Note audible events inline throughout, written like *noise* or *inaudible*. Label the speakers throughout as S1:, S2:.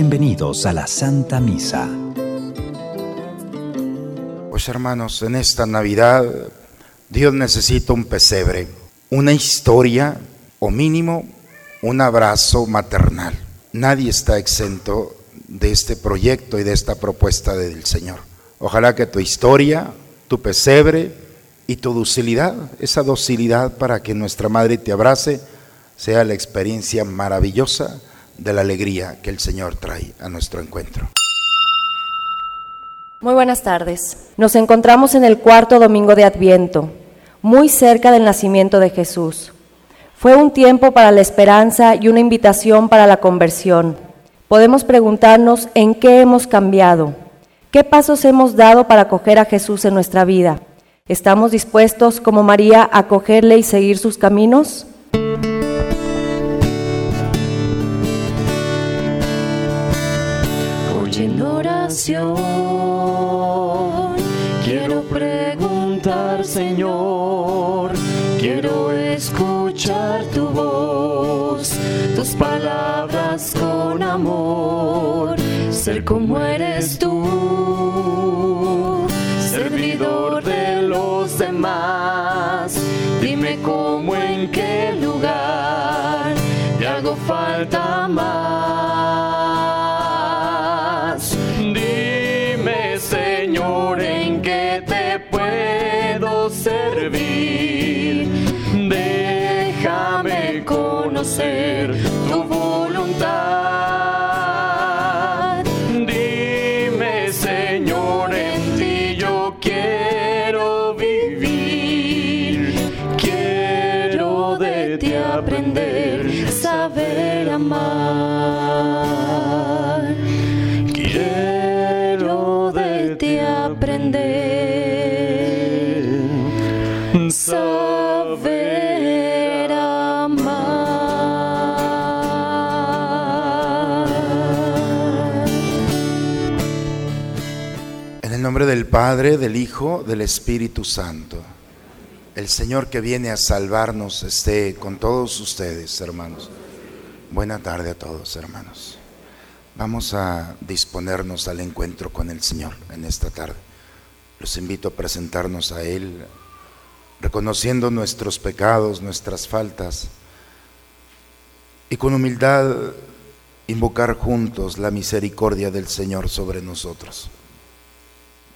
S1: Bienvenidos a la Santa Misa.
S2: Pues hermanos, en esta Navidad Dios necesita un pesebre, una historia o mínimo un abrazo maternal. Nadie está exento de este proyecto y de esta propuesta del Señor. Ojalá que tu historia, tu pesebre y tu docilidad, esa docilidad para que nuestra Madre te abrace, sea la experiencia maravillosa de la alegría que el Señor trae a nuestro encuentro.
S3: Muy buenas tardes. Nos encontramos en el cuarto domingo de Adviento, muy cerca del nacimiento de Jesús. Fue un tiempo para la esperanza y una invitación para la conversión. Podemos preguntarnos en qué hemos cambiado, qué pasos hemos dado para acoger a Jesús en nuestra vida. ¿Estamos dispuestos, como María, a acogerle y seguir sus caminos?
S4: Quiero preguntar, Señor, quiero escuchar tu voz, tus palabras con amor, ser como eres tú, servidor de los demás. Dime cómo, en qué lugar te hago falta más. Tu
S2: Padre, del Hijo, del Espíritu Santo. El Señor que viene a salvarnos esté con todos ustedes, hermanos. Buena tarde a todos, hermanos. Vamos a disponernos al encuentro con el Señor en esta tarde. Los invito a presentarnos a Él, reconociendo nuestros pecados, nuestras faltas, y con humildad invocar juntos la misericordia del Señor sobre nosotros.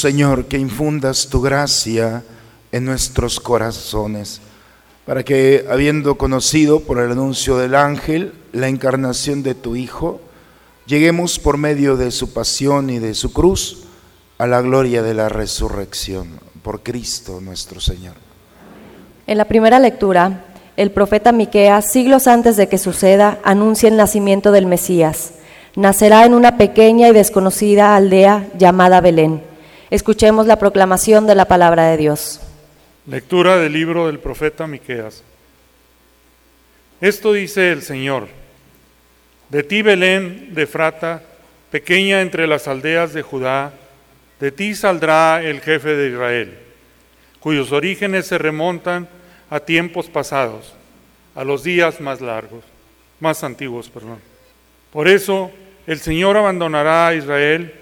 S2: Señor, que infundas tu gracia en nuestros corazones, para que, habiendo conocido por el anuncio del ángel la encarnación de tu Hijo, lleguemos por medio de su pasión y de su cruz a la gloria de la resurrección, por Cristo nuestro Señor.
S3: En la primera lectura, el profeta Miqueas, siglos antes de que suceda, anuncia el nacimiento del Mesías. Nacerá en una pequeña y desconocida aldea llamada Belén. Escuchemos la proclamación de la palabra de Dios.
S5: Lectura del libro del profeta Miqueas. Esto dice el Señor: De ti Belén de Frata, pequeña entre las aldeas de Judá, de ti saldrá el jefe de Israel, cuyos orígenes se remontan a tiempos pasados, a los días más largos, más antiguos, perdón. Por eso el Señor abandonará a Israel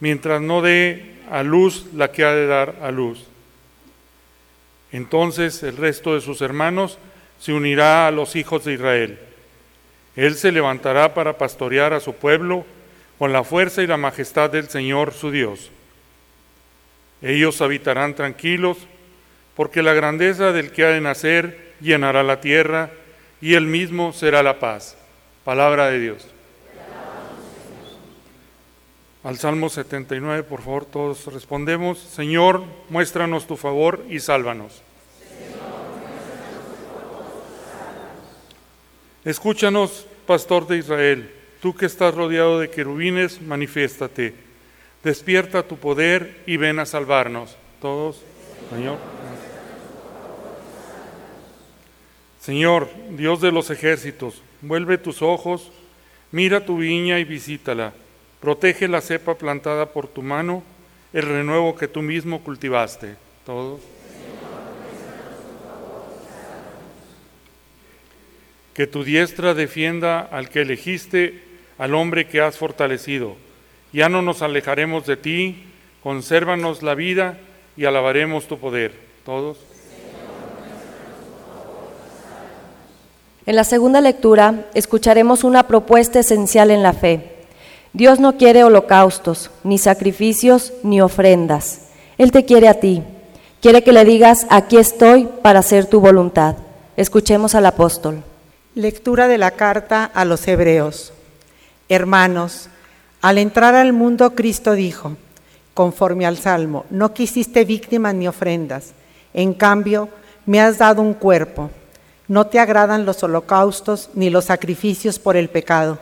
S5: mientras no dé a luz la que ha de dar a luz. Entonces el resto de sus hermanos se unirá a los hijos de Israel. Él se levantará para pastorear a su pueblo con la fuerza y la majestad del Señor su Dios. Ellos habitarán tranquilos, porque la grandeza del que ha de nacer llenará la tierra, y él mismo será la paz. Palabra de Dios. Al Salmo 79, por favor, todos respondemos, Señor, muéstranos tu favor y sálvanos. Escúchanos, pastor de Israel, tú que estás rodeado de querubines, manifiéstate. Despierta tu poder y ven a salvarnos. Todos, Señor. Señor, Dios de los ejércitos, vuelve tus ojos, mira tu viña y visítala. Protege la cepa plantada por tu mano, el renuevo que tú mismo cultivaste. Todos. Que tu diestra defienda al que elegiste, al hombre que has fortalecido. Ya no nos alejaremos de ti, consérvanos la vida y alabaremos tu poder. Todos.
S3: En la segunda lectura escucharemos una propuesta esencial en la fe. Dios no quiere holocaustos, ni sacrificios, ni ofrendas. Él te quiere a ti. Quiere que le digas, aquí estoy para hacer tu voluntad. Escuchemos al apóstol.
S6: Lectura de la carta a los Hebreos. Hermanos, al entrar al mundo Cristo dijo, conforme al Salmo, no quisiste víctimas ni ofrendas, en cambio me has dado un cuerpo. No te agradan los holocaustos ni los sacrificios por el pecado.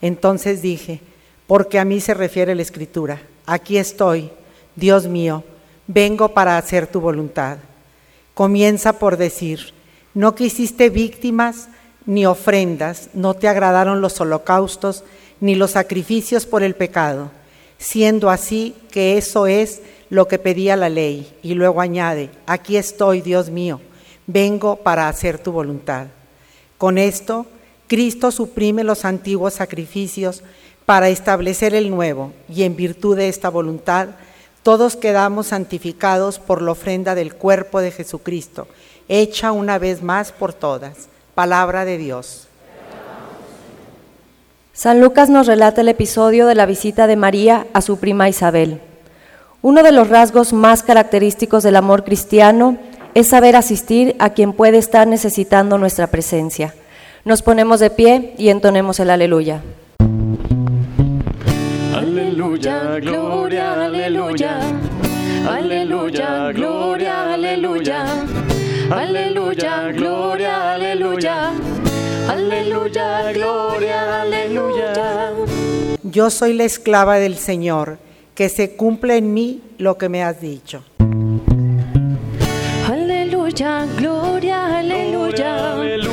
S6: Entonces dije, porque a mí se refiere la escritura, aquí estoy, Dios mío, vengo para hacer tu voluntad. Comienza por decir, no quisiste víctimas ni ofrendas, no te agradaron los holocaustos, ni los sacrificios por el pecado, siendo así que eso es lo que pedía la ley. Y luego añade, aquí estoy, Dios mío, vengo para hacer tu voluntad. Con esto, Cristo suprime los antiguos sacrificios para establecer el nuevo, y en virtud de esta voluntad, todos quedamos santificados por la ofrenda del cuerpo de Jesucristo, hecha una vez más por todas. Palabra de Dios.
S3: San Lucas nos relata el episodio de la visita de María a su prima Isabel. Uno de los rasgos más característicos del amor cristiano es saber asistir a quien puede estar necesitando nuestra presencia. Nos ponemos de pie y entonemos el aleluya.
S4: Aleluya, gloria, aleluya. Aleluya, gloria, aleluya. Aleluya, gloria, aleluya. Aleluya, gloria, aleluya.
S6: Yo soy la esclava del Señor, que se cumpla en mí lo que me has dicho.
S4: Aleluya, gloria, aleluya. Aleluya,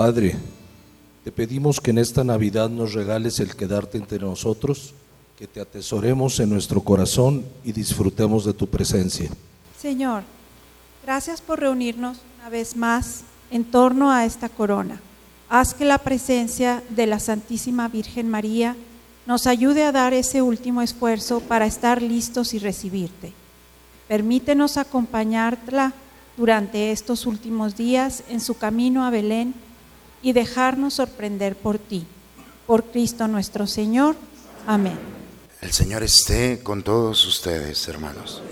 S7: Padre, te pedimos que en esta Navidad nos regales el quedarte entre nosotros, que te atesoremos en nuestro corazón y disfrutemos de tu presencia.
S8: Señor, gracias por reunirnos una vez más en torno a esta corona. Haz que la presencia de la Santísima Virgen María nos ayude a dar ese último esfuerzo para estar listos y recibirte. Permítenos acompañarla durante estos últimos días en su camino a Belén y dejarnos sorprender por ti. Por Cristo nuestro Señor. Amén.
S2: El Señor esté con todos ustedes, hermanos.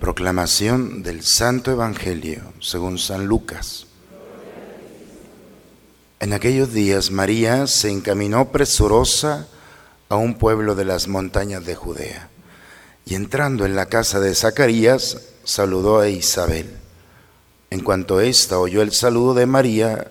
S2: Proclamación del Santo Evangelio según San Lucas. En aquellos días María se encaminó presurosa a un pueblo de las montañas de Judea y entrando en la casa de Zacarías saludó a Isabel. En cuanto ésta oyó el saludo de María,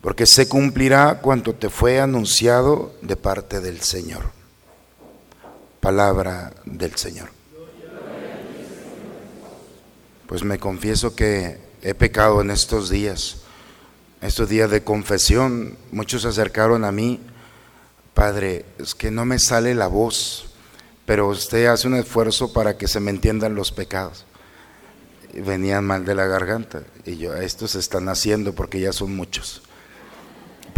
S2: porque se cumplirá cuanto te fue anunciado de parte del Señor. Palabra del Señor. Pues me confieso que he pecado en estos días, estos días de confesión. Muchos se acercaron a mí Padre, es que no me sale la voz, pero usted hace un esfuerzo para que se me entiendan los pecados. venían mal de la garganta y yo, estos están haciendo porque ya son muchos.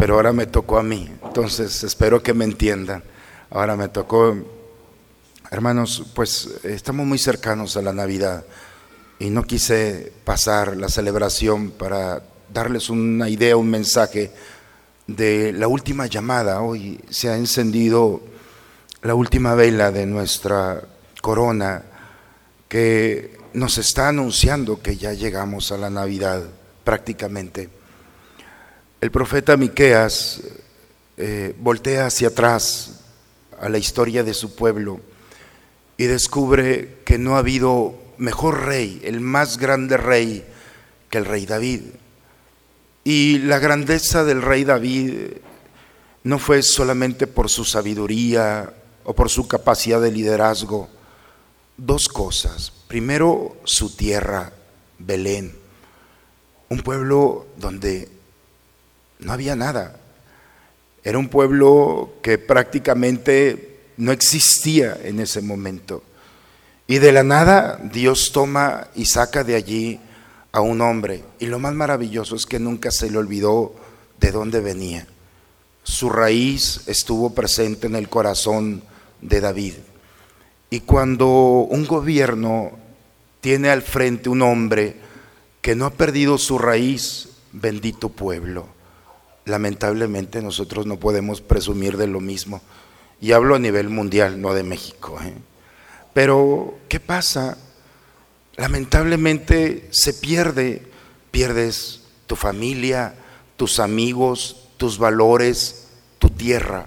S2: Pero ahora me tocó a mí, entonces espero que me entiendan. Ahora me tocó, hermanos, pues estamos muy cercanos a la Navidad y no quise pasar la celebración para darles una idea, un mensaje de la última llamada. Hoy se ha encendido la última vela de nuestra corona que nos está anunciando que ya llegamos a la Navidad prácticamente. El profeta Miqueas eh, voltea hacia atrás a la historia de su pueblo y descubre que no ha habido mejor rey, el más grande rey que el rey David. Y la grandeza del rey David no fue solamente por su sabiduría o por su capacidad de liderazgo. Dos cosas. Primero, su tierra, Belén. Un pueblo donde no había nada. Era un pueblo que prácticamente no existía en ese momento. Y de la nada Dios toma y saca de allí a un hombre. Y lo más maravilloso es que nunca se le olvidó de dónde venía. Su raíz estuvo presente en el corazón de David. Y cuando un gobierno tiene al frente un hombre que no ha perdido su raíz, bendito pueblo. Lamentablemente nosotros no podemos presumir de lo mismo. Y hablo a nivel mundial, no de México. ¿eh? Pero, ¿qué pasa? lamentablemente se pierde, pierdes tu familia, tus amigos, tus valores, tu tierra.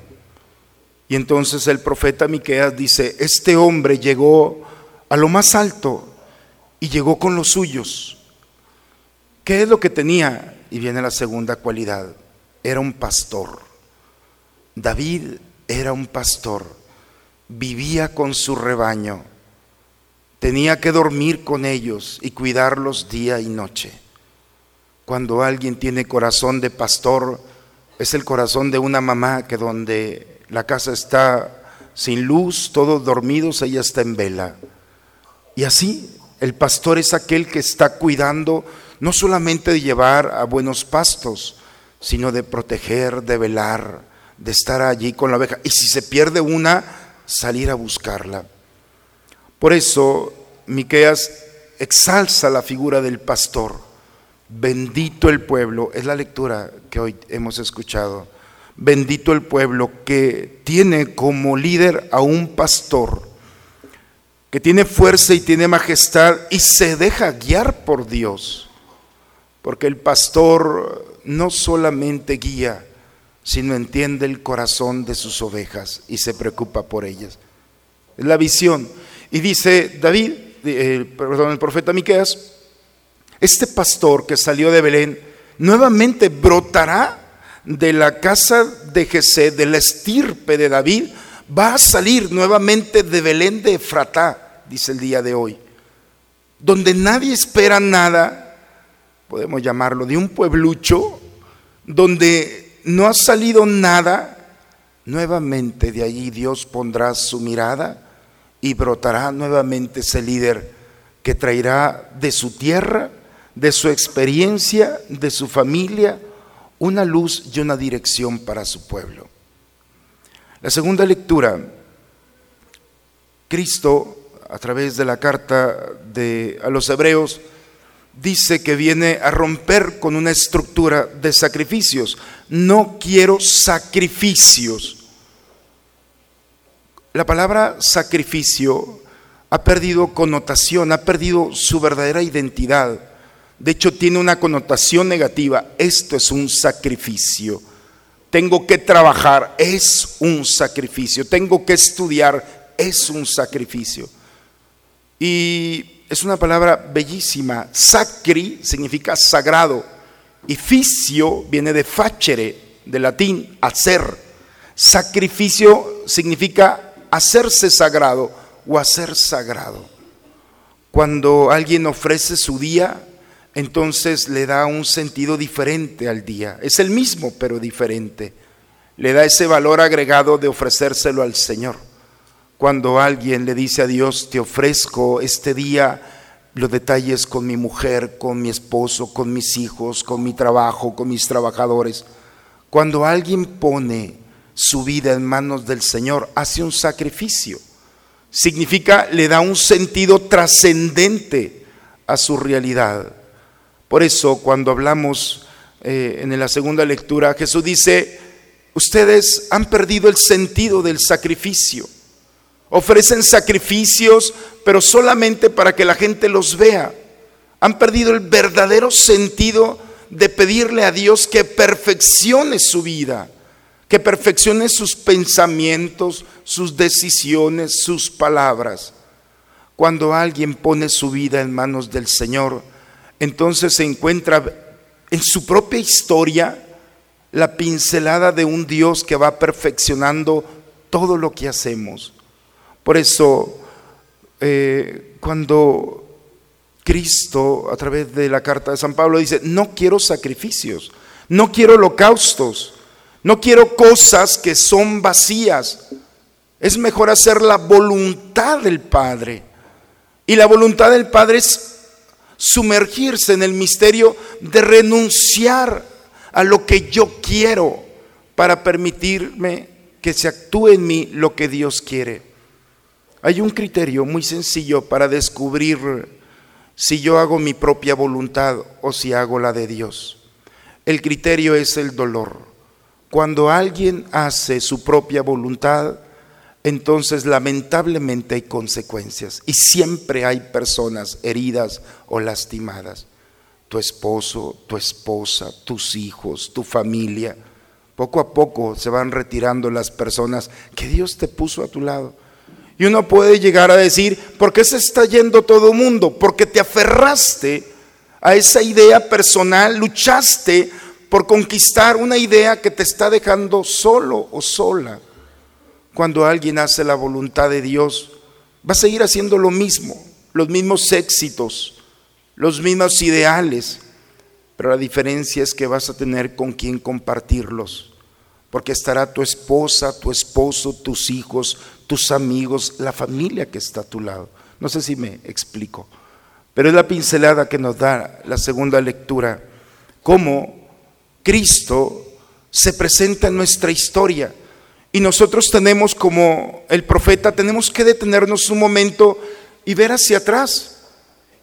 S2: Y entonces el profeta Miqueas dice, este hombre llegó a lo más alto y llegó con los suyos. ¿Qué es lo que tenía? Y viene la segunda cualidad, era un pastor. David era un pastor, vivía con su rebaño Tenía que dormir con ellos y cuidarlos día y noche. Cuando alguien tiene corazón de pastor, es el corazón de una mamá que donde la casa está sin luz, todos dormidos, ella está en vela. Y así, el pastor es aquel que está cuidando no solamente de llevar a buenos pastos, sino de proteger, de velar, de estar allí con la oveja. Y si se pierde una, salir a buscarla. Por eso Miqueas exalza la figura del pastor. Bendito el pueblo, es la lectura que hoy hemos escuchado. Bendito el pueblo que tiene como líder a un pastor, que tiene fuerza y tiene majestad y se deja guiar por Dios. Porque el pastor no solamente guía, sino entiende el corazón de sus ovejas y se preocupa por ellas. Es la visión. Y dice David, eh, perdón, el profeta Miqueas, este pastor que salió de Belén nuevamente brotará de la casa de Jesé, de la estirpe de David, va a salir nuevamente de Belén de Efratá, dice el día de hoy, donde nadie espera nada, podemos llamarlo, de un pueblucho, donde no ha salido nada, nuevamente de allí Dios pondrá su mirada y brotará nuevamente ese líder que traerá de su tierra, de su experiencia, de su familia, una luz y una dirección para su pueblo. La segunda lectura, Cristo, a través de la carta de, a los hebreos, dice que viene a romper con una estructura de sacrificios. No quiero sacrificios. La palabra sacrificio ha perdido connotación, ha perdido su verdadera identidad. De hecho, tiene una connotación negativa. Esto es un sacrificio. Tengo que trabajar, es un sacrificio. Tengo que estudiar, es un sacrificio. Y es una palabra bellísima. Sacri significa sagrado y ficio viene de facere, de latín, hacer. Sacrificio significa hacerse sagrado o hacer sagrado. Cuando alguien ofrece su día, entonces le da un sentido diferente al día. Es el mismo, pero diferente. Le da ese valor agregado de ofrecérselo al Señor. Cuando alguien le dice a Dios, te ofrezco este día los detalles con mi mujer, con mi esposo, con mis hijos, con mi trabajo, con mis trabajadores. Cuando alguien pone su vida en manos del Señor, hace un sacrificio. Significa, le da un sentido trascendente a su realidad. Por eso cuando hablamos eh, en la segunda lectura, Jesús dice, ustedes han perdido el sentido del sacrificio. Ofrecen sacrificios, pero solamente para que la gente los vea. Han perdido el verdadero sentido de pedirle a Dios que perfeccione su vida, que perfeccione sus pensamientos, sus decisiones, sus palabras. Cuando alguien pone su vida en manos del Señor, entonces se encuentra en su propia historia la pincelada de un Dios que va perfeccionando todo lo que hacemos. Por eso, eh, cuando Cristo, a través de la carta de San Pablo, dice, no quiero sacrificios, no quiero holocaustos, no quiero cosas que son vacías. Es mejor hacer la voluntad del Padre. Y la voluntad del Padre es sumergirse en el misterio de renunciar a lo que yo quiero para permitirme que se actúe en mí lo que Dios quiere. Hay un criterio muy sencillo para descubrir si yo hago mi propia voluntad o si hago la de Dios. El criterio es el dolor. Cuando alguien hace su propia voluntad, entonces lamentablemente hay consecuencias y siempre hay personas heridas o lastimadas. Tu esposo, tu esposa, tus hijos, tu familia. Poco a poco se van retirando las personas que Dios te puso a tu lado. Y uno puede llegar a decir, ¿por qué se está yendo todo el mundo? Porque te aferraste a esa idea personal, luchaste por conquistar una idea que te está dejando solo o sola. Cuando alguien hace la voluntad de Dios, va a seguir haciendo lo mismo, los mismos éxitos, los mismos ideales, pero la diferencia es que vas a tener con quién compartirlos, porque estará tu esposa, tu esposo, tus hijos, tus amigos, la familia que está a tu lado. No sé si me explico, pero es la pincelada que nos da la segunda lectura, cómo Cristo se presenta en nuestra historia y nosotros tenemos como el profeta, tenemos que detenernos un momento y ver hacia atrás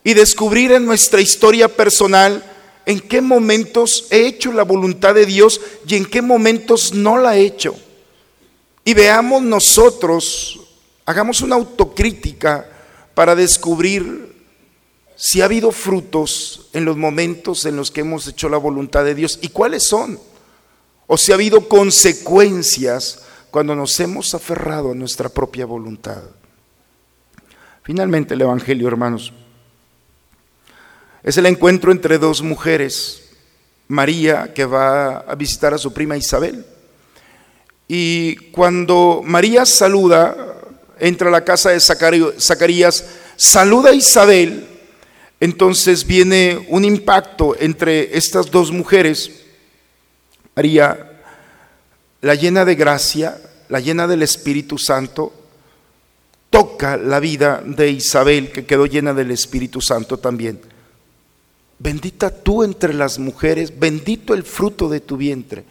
S2: y descubrir en nuestra historia personal en qué momentos he hecho la voluntad de Dios y en qué momentos no la he hecho. Y veamos nosotros, hagamos una autocrítica para descubrir si ha habido frutos en los momentos en los que hemos hecho la voluntad de Dios y cuáles son. O si ha habido consecuencias cuando nos hemos aferrado a nuestra propia voluntad. Finalmente el Evangelio, hermanos, es el encuentro entre dos mujeres, María que va a visitar a su prima Isabel. Y cuando María saluda, entra a la casa de Zacarías, saluda a Isabel, entonces viene un impacto entre estas dos mujeres. María la llena de gracia, la llena del Espíritu Santo, toca la vida de Isabel, que quedó llena del Espíritu Santo también. Bendita tú entre las mujeres, bendito el fruto de tu vientre.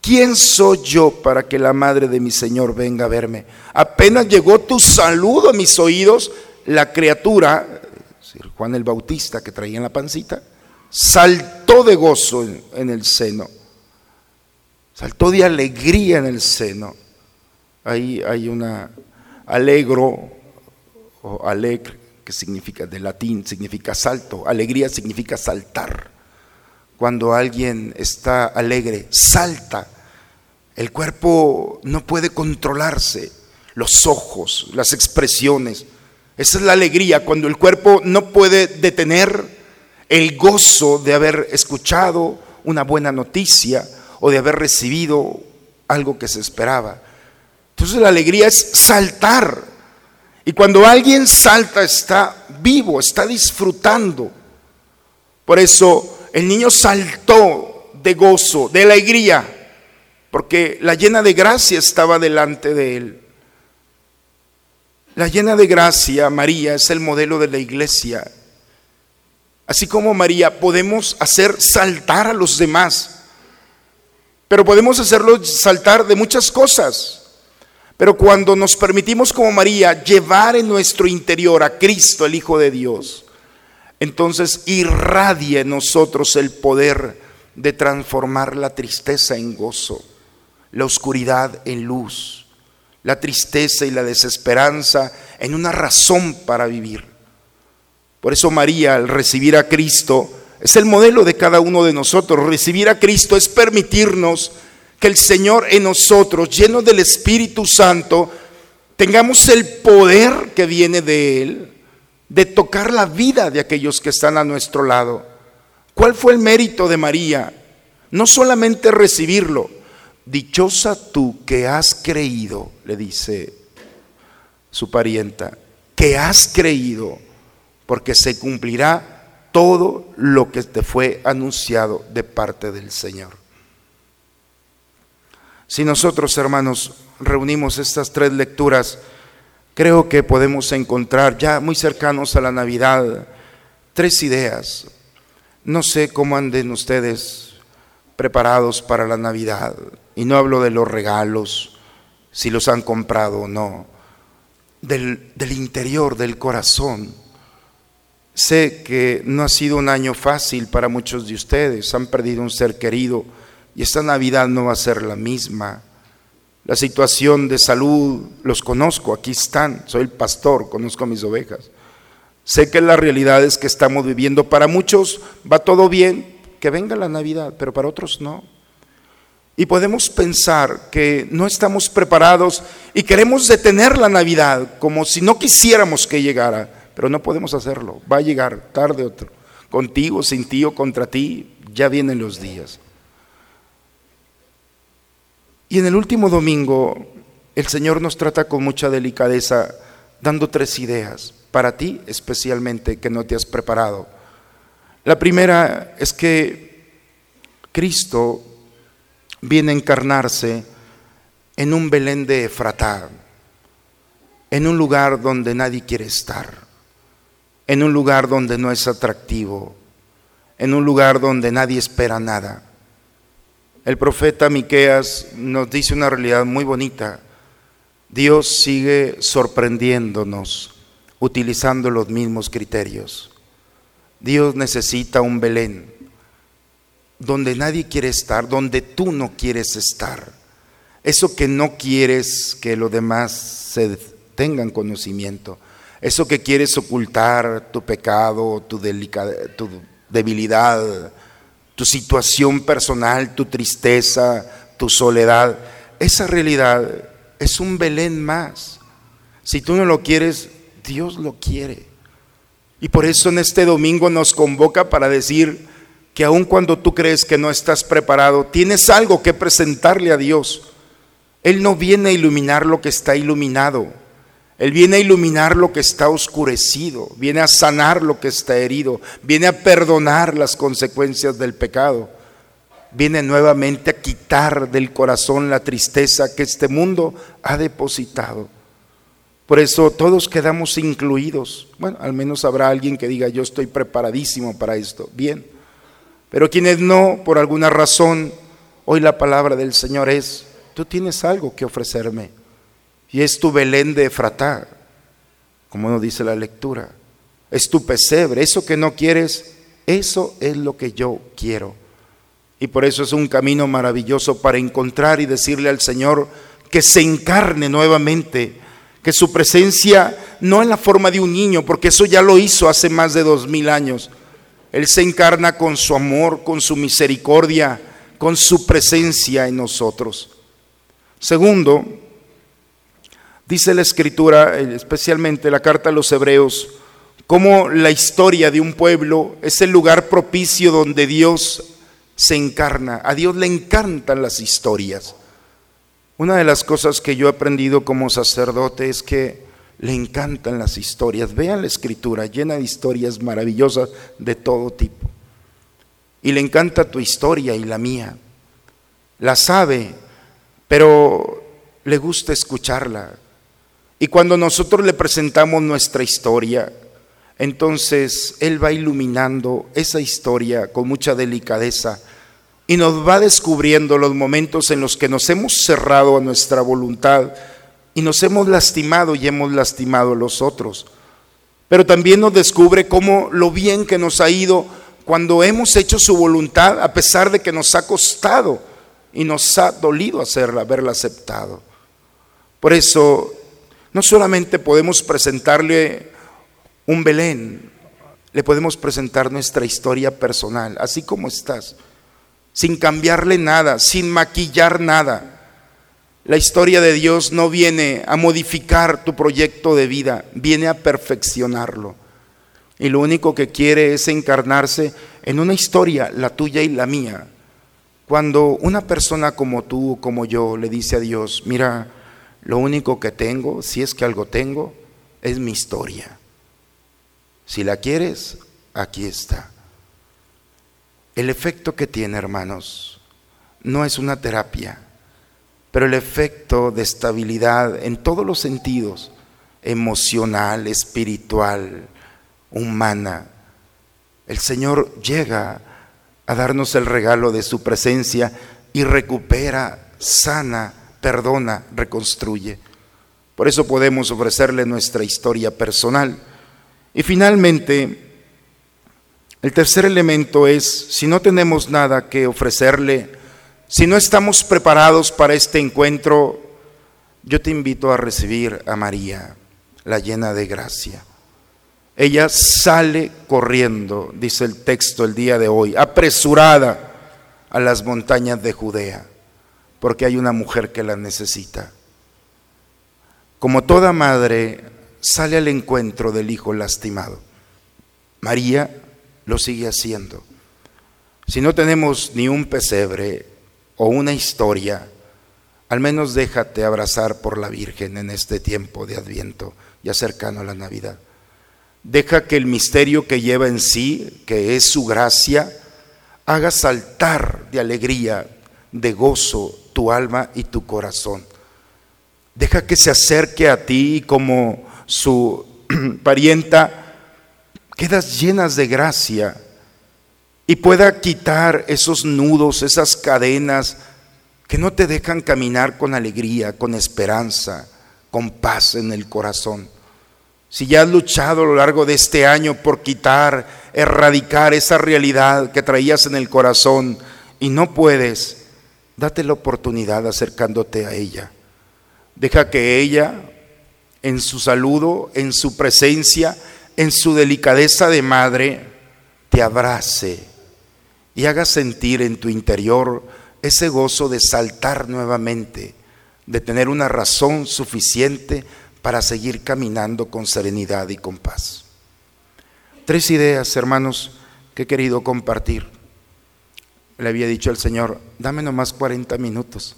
S2: ¿Quién soy yo para que la madre de mi Señor venga a verme? Apenas llegó tu saludo a mis oídos, la criatura, Juan el Bautista que traía en la pancita, saltó de gozo en, el seno, saltó de alegría en el seno. Ahí hay una alegro o alegre, que significa de latín, significa salto, alegría significa saltar. Cuando alguien está alegre, salta. El cuerpo no puede controlarse, los ojos, las expresiones. Esa es la alegría, cuando el cuerpo no puede detener el gozo de haber escuchado una buena noticia o de haber recibido algo que se esperaba. Entonces la alegría es saltar. Y cuando alguien salta está vivo, está disfrutando. Por eso el niño saltó de gozo, de alegría, porque la llena de gracia estaba delante de él. La llena de gracia, María, es el modelo de la iglesia. Así como María, podemos hacer saltar a los demás, pero podemos hacerlos saltar de muchas cosas. Pero cuando nos permitimos como María llevar en nuestro interior a Cristo, el Hijo de Dios, entonces irradia en nosotros el poder de transformar la tristeza en gozo, la oscuridad en luz, la tristeza y la desesperanza en una razón para vivir. Por eso María, al recibir a Cristo, es el modelo de cada uno de nosotros. Recibir a Cristo es permitirnos que el Señor en nosotros, lleno del Espíritu Santo, tengamos el poder que viene de Él, de tocar la vida de aquellos que están a nuestro lado. ¿Cuál fue el mérito de María? No solamente recibirlo, dichosa tú que has creído, le dice su parienta, que has creído, porque se cumplirá todo lo que te fue anunciado de parte del Señor. Si nosotros, hermanos, reunimos estas tres lecturas, creo que podemos encontrar ya muy cercanos a la Navidad tres ideas. No sé cómo anden ustedes preparados para la Navidad. Y no hablo de los regalos, si los han comprado o no, del, interior, del corazón. Sé que no ha sido un año fácil para muchos de ustedes, han perdido un ser querido y esta Navidad no va a ser la misma. La situación de salud, los conozco, aquí están, soy el pastor, conozco a mis ovejas. Sé que la realidad es que estamos viviendo, para muchos va todo bien, que venga la Navidad, pero para otros no. Y podemos pensar que no estamos preparados y queremos detener la Navidad como si no quisiéramos que llegara, pero no podemos hacerlo. Va a llegar tarde otro, contigo, sin ti o contra ti, ya vienen los días. Y en el último domingo, el Señor nos trata con mucha delicadeza, dando tres ideas, para ti especialmente, que no te has preparado. La primera es que Cristo viene a encarnarse en un Belén de Efratá, en un lugar donde nadie quiere estar, en un lugar donde no es atractivo, en un lugar donde nadie espera nada. El profeta Miqueas nos dice una realidad muy bonita. Dios sigue sorprendiéndonos utilizando los mismos criterios. Dios necesita un Belén donde nadie quiere estar, donde tú no quieres estar. Eso que no quieres que los demás se tengan conocimiento. Eso que quieres ocultar, tu pecado, tu, tu debilidad, tu situación personal, tu tristeza, tu soledad. Esa realidad es un Belén más. Si tú no lo quieres, Dios lo quiere. Y por eso en este domingo nos convoca para decir que aun cuando tú crees que no estás preparado, tienes algo que presentarle a Dios. Él no viene a iluminar lo que está iluminado. Él viene a iluminar lo que está oscurecido, viene a sanar lo que está herido, viene a perdonar las consecuencias del pecado, viene nuevamente a quitar del corazón la tristeza que este mundo ha depositado. Por eso todos quedamos incluidos. Bueno, al menos habrá alguien que diga, yo estoy preparadísimo para esto. Bien. Pero quienes no, por alguna razón, Hoy la palabra del Señor es, tú tienes algo que ofrecerme. Y es tu Belén de Efratá, como nos dice la lectura. Es tu pesebre. Eso que no quieres, eso es lo que yo quiero. Y por eso es un camino maravilloso para encontrar y decirle al Señor que se encarne nuevamente, que su presencia no en la forma de un niño, porque eso ya lo hizo hace más de dos mil años. Él se encarna con su amor, con su misericordia, con su presencia en nosotros. Segundo, dice la escritura, especialmente la carta a los hebreos, como la historia de un pueblo es el lugar propicio donde Dios se encarna. A Dios le encantan las historias. Una de las cosas que yo he aprendido como sacerdote es que le encantan las historias. Vean la escritura, llena de historias maravillosas de todo tipo. Y le encanta tu historia y la mía. La sabe, pero le gusta escucharla. Y cuando nosotros le presentamos nuestra historia, entonces Él va iluminando esa historia con mucha delicadeza y nos va descubriendo los momentos en los que nos hemos cerrado a nuestra voluntad y nos hemos lastimado y hemos lastimado a los otros. Pero también nos descubre cómo lo bien que nos ha ido cuando hemos hecho su voluntad a pesar de que nos ha costado y nos ha dolido hacerla, haberla aceptado. Por eso, no solamente podemos presentarle un Belén, le podemos presentar nuestra historia personal, así como estás, sin cambiarle nada, sin maquillar nada. La historia de Dios no viene a modificar tu proyecto de vida, viene a perfeccionarlo. Y lo único que quiere es encarnarse en una historia, la tuya y la mía. Cuando una persona como tú, como yo, le dice a Dios, mira, lo único que tengo, si es que algo tengo, es mi historia. Si la quieres, aquí está. El efecto que tiene, hermanos, no es una terapia, pero el efecto de estabilidad en todos los sentidos, emocional, espiritual, humana, el Señor llega a darnos el regalo de su presencia y recupera, sana, perdona, reconstruye. Por eso podemos ofrecerle nuestra historia personal y finalmente, el tercer elemento es, si no tenemos nada que ofrecerle, si no estamos preparados para este encuentro, yo te invito a recibir a María, la llena de gracia. Ella sale corriendo, dice el texto el día de hoy, apresurada a las montañas de Judea, porque hay una mujer que la necesita. Como toda madre, sale al encuentro del hijo lastimado. María lo sigue haciendo. Si no tenemos ni un pesebre o una historia, al menos déjate abrazar por la Virgen en este tiempo de Adviento ya cercano a la Navidad. Deja que el misterio que lleva en sí, que es su gracia, haga saltar de alegría, de gozo tu alma y tu corazón. Deja que se acerque a ti como su *clears throat* parienta, quedas llenas de gracia y pueda quitar esos nudos, esas cadenas que no te dejan caminar con alegría, con esperanza, con paz en el corazón. Si ya has luchado a lo largo de este año por quitar, erradicar esa realidad que traías en el corazón y no puedes, date la oportunidad acercándote a ella. Deja que ella en su saludo, en su presencia, en su delicadeza de madre, te abrace y haga sentir en tu interior ese gozo de saltar nuevamente, de tener una razón suficiente para seguir caminando con serenidad y con paz. Tres ideas, hermanos, que he querido compartir. Le había dicho al Señor, dame nomás 40 minutos.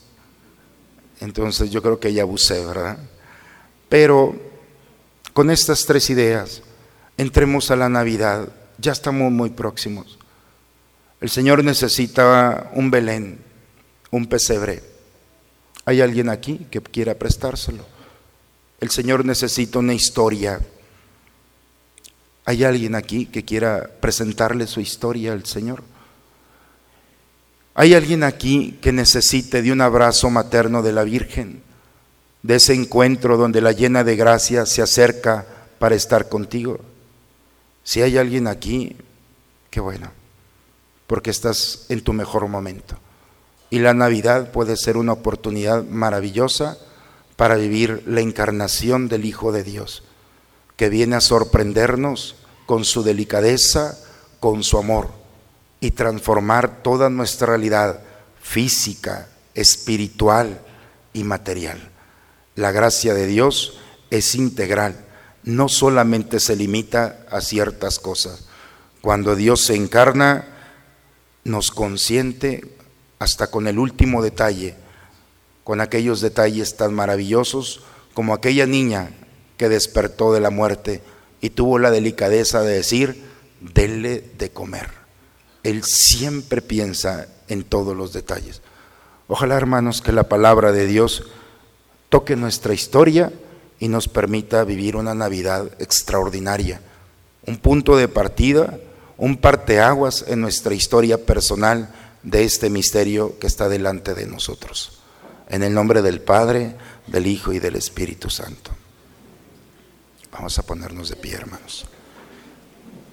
S2: Entonces yo creo que ya abusé, ¿verdad? Pero con estas tres ideas, entremos a la Navidad. Ya estamos muy próximos. El Señor necesita un Belén, un pesebre. ¿Hay alguien aquí que quiera prestárselo? El Señor necesita una historia. ¿Hay alguien aquí que quiera presentarle su historia al Señor? ¿Hay alguien aquí que necesite de un abrazo materno de la Virgen? De ese encuentro donde la llena de gracia se acerca para estar contigo. Si hay alguien aquí, qué bueno, porque estás en tu mejor momento. Y la Navidad puede ser una oportunidad maravillosa para vivir la encarnación del Hijo de Dios, que viene a sorprendernos con su delicadeza, con su amor y transformar toda nuestra realidad física, espiritual y material. La gracia de Dios es integral, no solamente se limita a ciertas cosas. Cuando Dios se encarna, nos consiente hasta con el último detalle, con aquellos detalles tan maravillosos como aquella niña que despertó de la muerte y tuvo la delicadeza de decir, denle de comer. Él siempre piensa en todos los detalles. Ojalá, hermanos, que la palabra de Dios toque nuestra historia y nos permita vivir una Navidad extraordinaria, un punto de partida, un parteaguas en nuestra historia personal de este misterio que está delante de nosotros. En el nombre del Padre, del Hijo y del Espíritu Santo. Vamos a ponernos de pie, hermanos.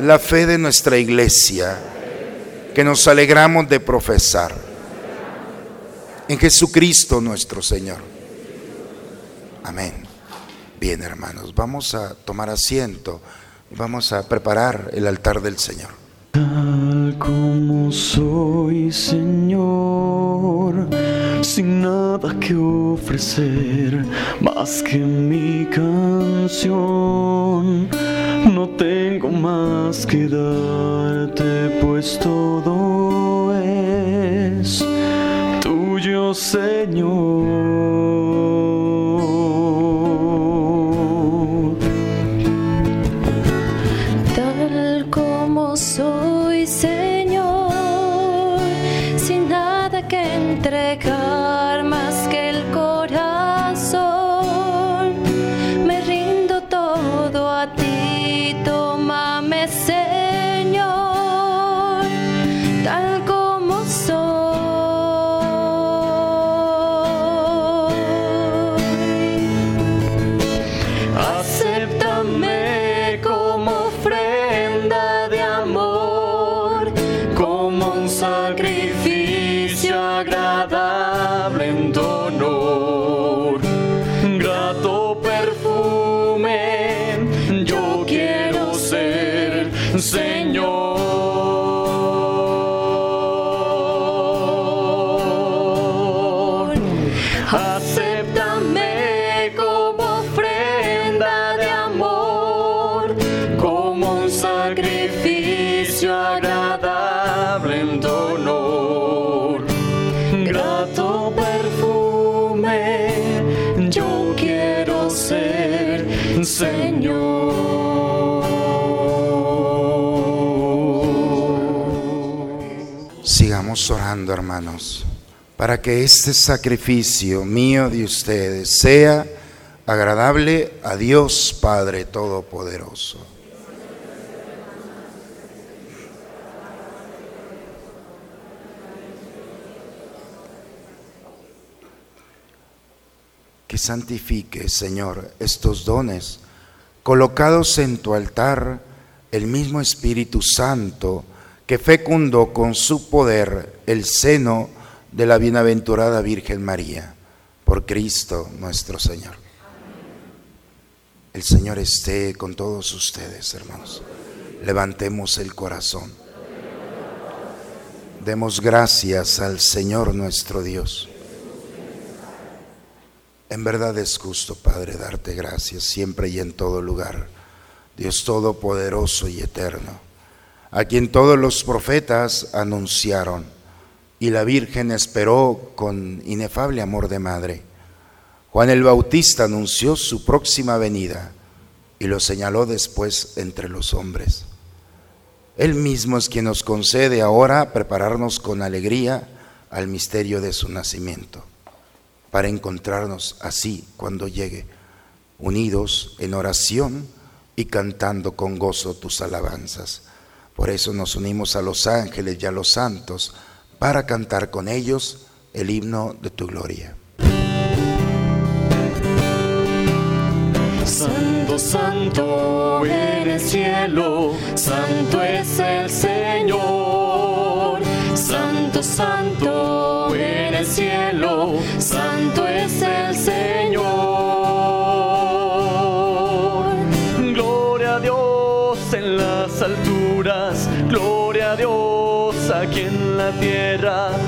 S2: la fe de nuestra iglesia que nos alegramos de profesar en Jesucristo nuestro Señor. Amén. Bien, hermanos, vamos a tomar asiento vamos a preparar el altar del Señor.
S4: Tal como soy, Señor, sin nada que ofrecer más que mi canción no tengo más que darte, pues todo es tuyo, Señor.
S2: Orando, hermanos, para que este sacrificio mío de ustedes sea agradable a Dios Padre Todopoderoso. Que santifique, Señor, estos dones colocados en tu altar el mismo Espíritu Santo que fecundó con su poder el seno de la bienaventurada Virgen María, por Cristo nuestro Señor. El Señor esté con todos ustedes, hermanos. Levantemos el corazón. Demos gracias al Señor nuestro Dios. En verdad es justo, Padre, darte gracias siempre y en todo lugar. Dios Todopoderoso y Eterno, a quien todos los profetas anunciaron y la Virgen esperó con inefable amor de madre. Juan el Bautista anunció su próxima venida y lo señaló después entre los hombres. Él mismo es quien nos concede ahora prepararnos con alegría al misterio de su nacimiento, para encontrarnos así cuando llegue, unidos en oración y cantando con gozo tus alabanzas. Por eso nos unimos a los ángeles y a los santos, para cantar con ellos el himno de tu gloria.
S4: Santo, santo en el cielo, santo es el Señor. Santo, santo en el cielo, santo es el Señor. La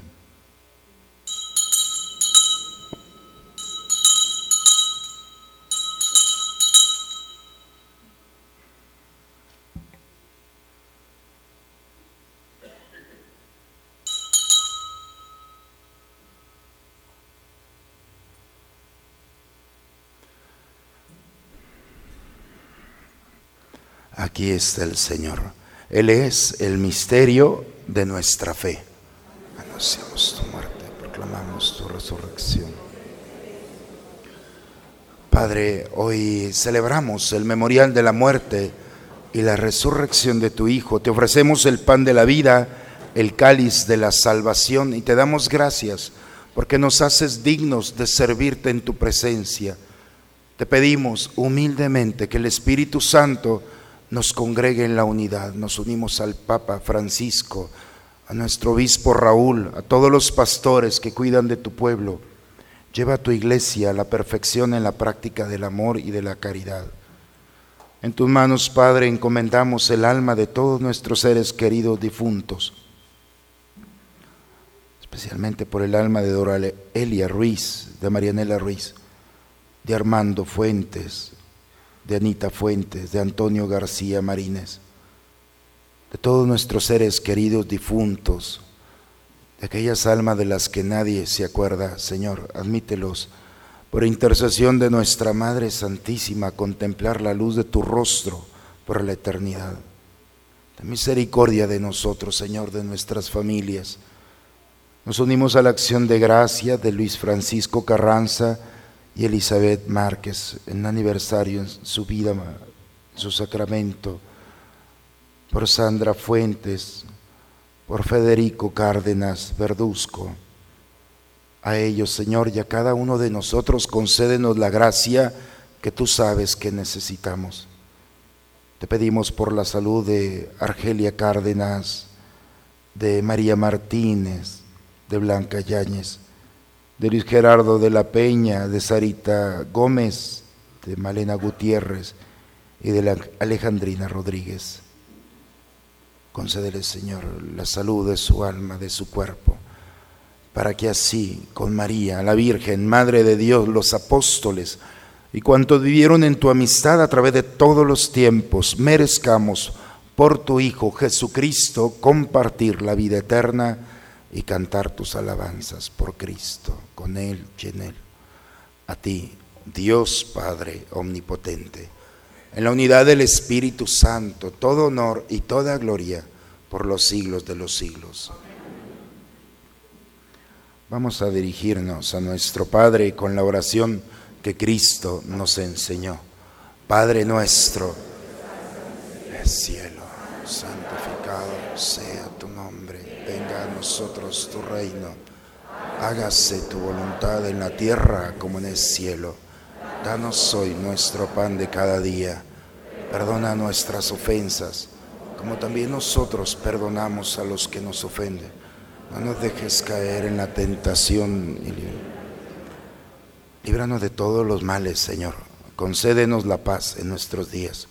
S2: Aquí está el Señor. Él es el misterio de nuestra fe. Anunciamos tu muerte, proclamamos tu resurrección. Padre, hoy celebramos el memorial de la muerte y la resurrección de tu Hijo. Te ofrecemos el pan de la vida, el cáliz de la salvación y te damos gracias porque nos haces dignos de servirte en tu presencia. Te pedimos humildemente que el Espíritu Santo nos congregue en la unidad. Nos unimos al Papa Francisco, a nuestro obispo Raúl, a todos los pastores que cuidan de tu pueblo. Lleva a tu iglesia a la perfección en la práctica del amor y de la caridad. En tus manos, Padre, encomendamos el alma de todos nuestros seres queridos difuntos, especialmente por el alma de Dora Elia Ruiz, de Marianela Ruiz, de Armando Fuentes, de Anita Fuentes, de Antonio García Marínez, de todos nuestros seres queridos difuntos, de aquellas almas de las que nadie se acuerda, Señor, admítelos por intercesión de nuestra Madre Santísima a contemplar la luz de tu rostro por la eternidad. Ten misericordia de nosotros, Señor, de nuestras familias. Nos unimos a la acción de gracia de Luis Francisco Carranza, y Elizabeth Márquez en aniversario en su vida, en su sacramento, por Sandra Fuentes, por Federico Cárdenas Verduzco, A ellos, Señor, y a cada uno de nosotros concédenos la gracia que tú sabes que necesitamos. Te pedimos por la salud de Argelia Cárdenas, de María Martínez, de Blanca Yáñez, de Luis Gerardo de la Peña, de Sarita Gómez, de Malena Gutiérrez y de Alejandrina Rodríguez. Concédele, Señor, la salud de su alma, de su cuerpo, para que así, con María, la Virgen, Madre de Dios, los apóstoles y cuantos vivieron en tu amistad a través de todos los tiempos, merezcamos por tu Hijo Jesucristo compartir la vida eterna y cantar tus alabanzas por Cristo, con Él y en Él. A ti, Dios Padre Omnipotente en la unidad del Espíritu Santo, todo honor y toda gloria por los siglos de los siglos. Vamos a dirigirnos a nuestro Padre con la oración que Cristo nos enseñó. Padre nuestro, el cielo, santificado sea tu nombre, venga a nosotros tu reino, hágase tu voluntad en la tierra como en el cielo. Danos hoy nuestro pan de cada día. Perdona nuestras ofensas, como también nosotros perdonamos a los que nos ofenden. No nos dejes caer en la tentación. Líbranos de todos los males, Señor. Concédenos la paz en nuestros días,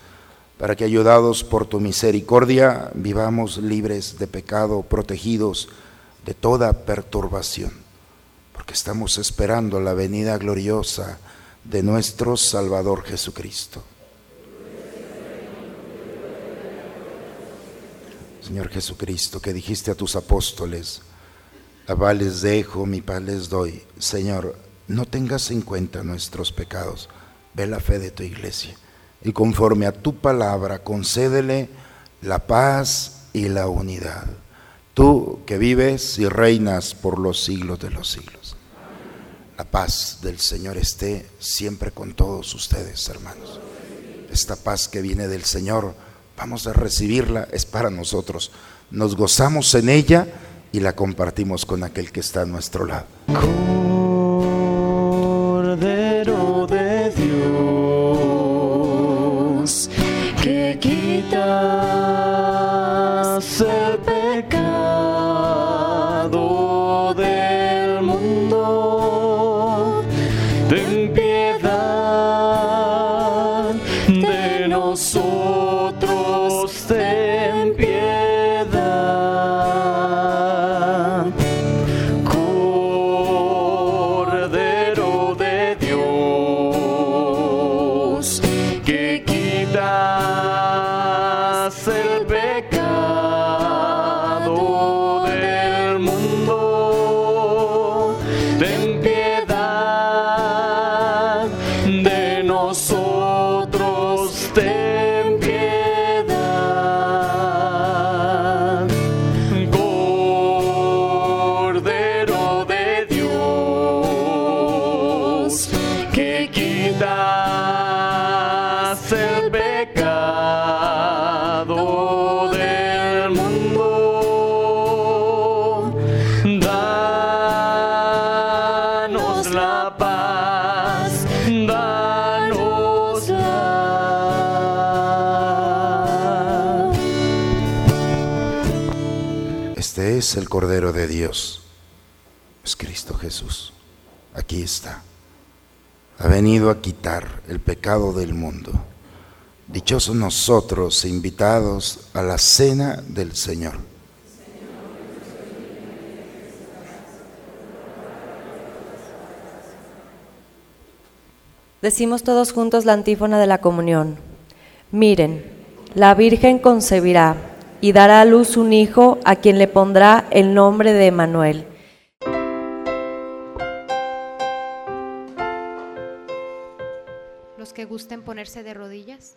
S2: para que ayudados por tu misericordia vivamos libres de pecado, protegidos de toda perturbación, porque estamos esperando la venida gloriosa de nuestro Salvador Jesucristo. Señor Jesucristo, que dijiste a tus apóstoles, a vales dejo, mi paz les doy. Señor, no tengas en cuenta nuestros pecados, ve la fe de tu iglesia y conforme a tu palabra concédele la paz y la unidad. Tú que vives y reinas por los siglos de los siglos. La paz del Señor esté siempre con todos ustedes, hermanos. Esta paz que viene del Señor, vamos a recibirla, es para nosotros. Nos gozamos en ella y la compartimos con aquel que está a nuestro lado.
S4: Quitas el nosotros, Cordero de Dios,
S2: es Cristo Jesús. Aquí está. Ha venido a quitar el pecado del mundo. Dichosos nosotros invitados a la cena del Señor.
S3: Decimos todos juntos la antífona de la comunión. Miren, la Virgen concebirá y dará a luz un hijo a quien le pondrá el nombre de Emanuel.
S9: Los que gusten ponerse de rodillas.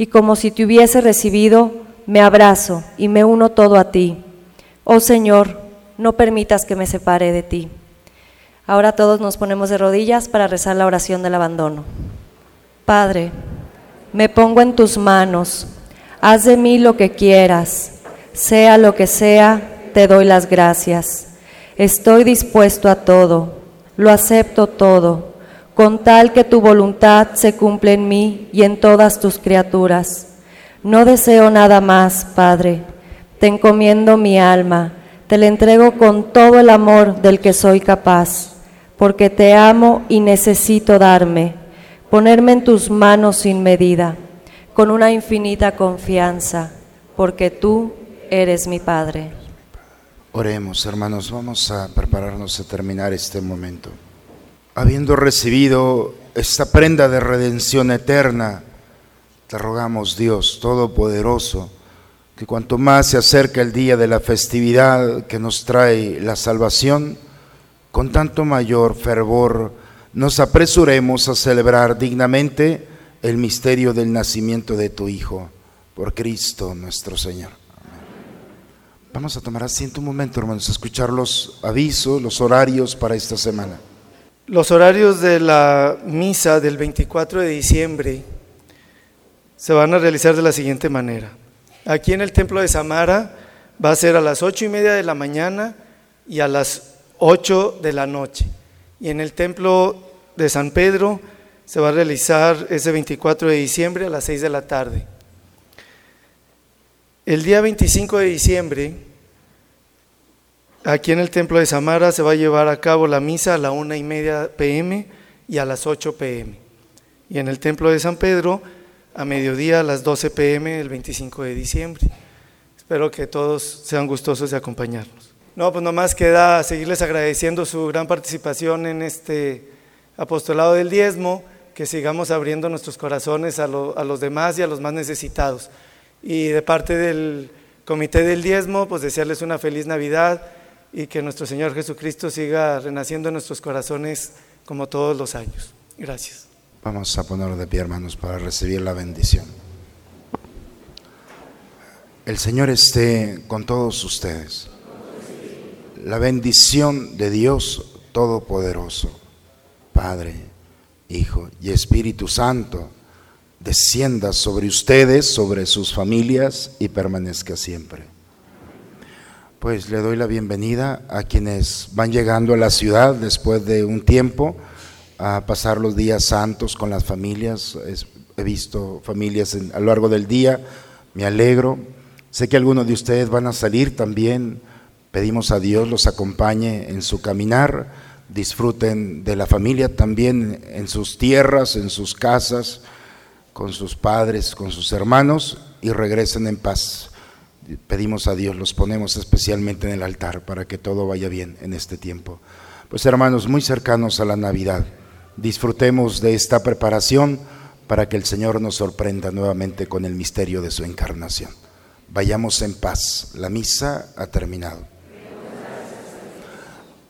S3: Y como si te hubiese recibido, me abrazo y me uno todo a ti. Oh Señor, no permitas que me separe de ti. Ahora todos nos ponemos de rodillas para rezar la oración del abandono. Padre, me pongo en tus manos, haz de mí lo que quieras, sea lo que sea, te doy las gracias. Estoy dispuesto a todo, lo acepto todo, con tal que tu voluntad se cumple en mí y en todas tus criaturas. No deseo nada más, Padre, te encomiendo mi alma, te la entrego con todo el amor del que soy capaz, porque te amo y necesito darme, ponerme en tus manos sin medida, con una infinita confianza, porque tú eres mi Padre.
S2: Oremos, hermanos, vamos a prepararnos a terminar este momento. Habiendo recibido esta prenda de redención eterna, te rogamos, Dios Todopoderoso, que cuanto más se acerca el día de la festividad que nos trae la salvación, con tanto mayor fervor nos apresuremos a celebrar dignamente el misterio del nacimiento de tu Hijo, por Cristo nuestro Señor. Vamos a tomar asiento un momento, hermanos, a escuchar los avisos, los horarios para esta semana.
S10: Los horarios de la misa del 24 de diciembre se van a realizar de la siguiente manera. Aquí en el templo de Samara va a ser a las ocho y media de la mañana y a las 8 de la noche. Y en el templo de San Pedro se va a realizar ese 24 de diciembre a las 6 de la tarde. El día 25 de diciembre, aquí en el templo de Samara se va a llevar a cabo la misa a la una y media pm y a las 8 pm. Y en el templo de San Pedro, a mediodía a las 12 pm el 25 de diciembre. Espero que todos sean gustosos de acompañarnos. No, pues nomás queda seguirles agradeciendo su gran participación en este apostolado del diezmo, que sigamos abriendo nuestros corazones a, lo, a los demás y a los más necesitados. Y de parte del Comité del Diezmo, pues desearles una feliz Navidad y que nuestro Señor Jesucristo siga renaciendo en nuestros corazones como todos los años. Gracias.
S2: Vamos a ponerlo de pie, hermanos, para recibir la bendición. El Señor esté con todos ustedes. La bendición de Dios Todopoderoso, Padre, Hijo y Espíritu Santo, descienda sobre ustedes, sobre sus familias y permanezca siempre. Pues le doy la bienvenida a quienes van llegando a la ciudad después de un tiempo a pasar los días santos con las familias. he visto familias a lo largo del día, me alegro. Sé que algunos de ustedes van a salir también. Pedimos a Dios los acompañe en su caminar, disfruten de la familia también en sus tierras, en sus casas con sus padres, con sus hermanos y regresen en paz. Pedimos a Dios, los ponemos especialmente en el altar para que todo vaya bien en este tiempo. Pues hermanos, muy cercanos a la Navidad, disfrutemos de esta preparación para que el Señor nos sorprenda nuevamente con el misterio de su encarnación. Vayamos en paz, la misa ha terminado.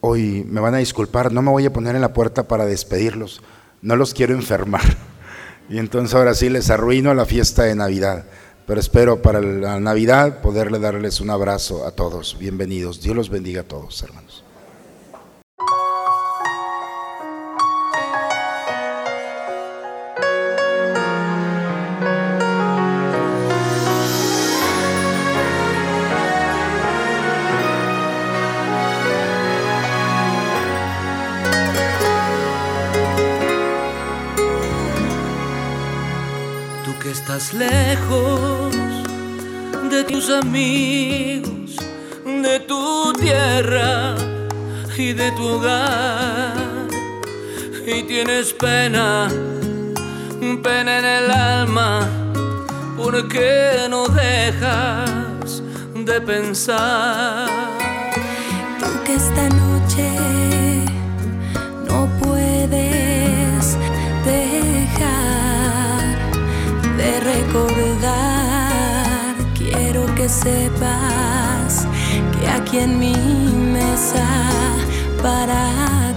S2: Hoy me van a disculpar, no me voy a poner en la puerta para despedirlos, no los quiero enfermar. *laughs* Y entonces ahora sí les arruino la fiesta de Navidad. Pero espero para la Navidad poderle darles un abrazo a todos. Bienvenidos. Dios los bendiga a todos, hermanos.
S11: Estás lejos de tus amigos, de tu tierra y de tu hogar. Y tienes pena, pena en el alma, porque no dejas de pensar.
S12: Tú que esta noche sepas que aquí en mi mesa para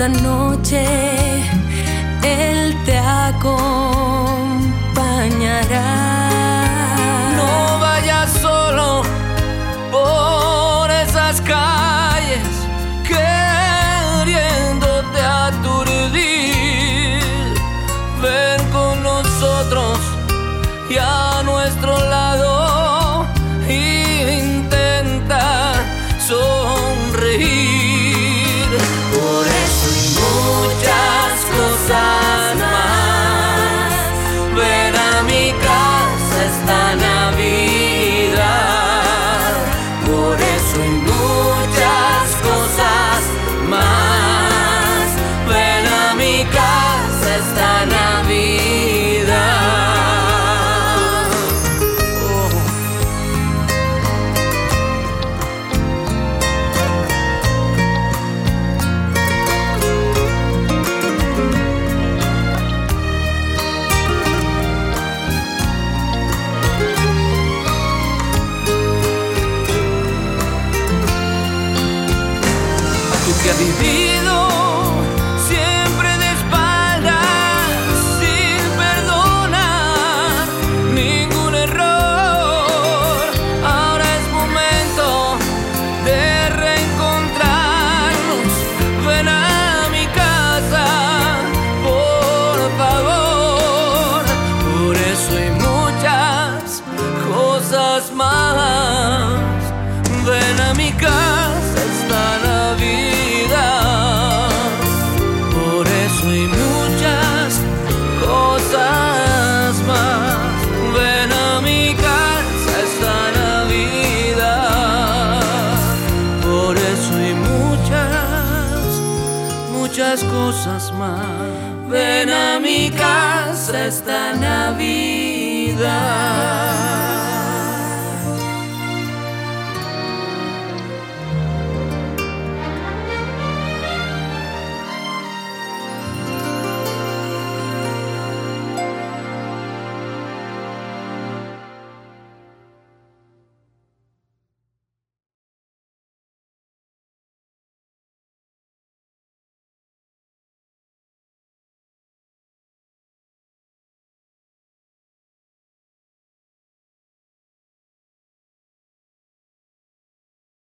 S12: esta noche Él te
S11: acompaña.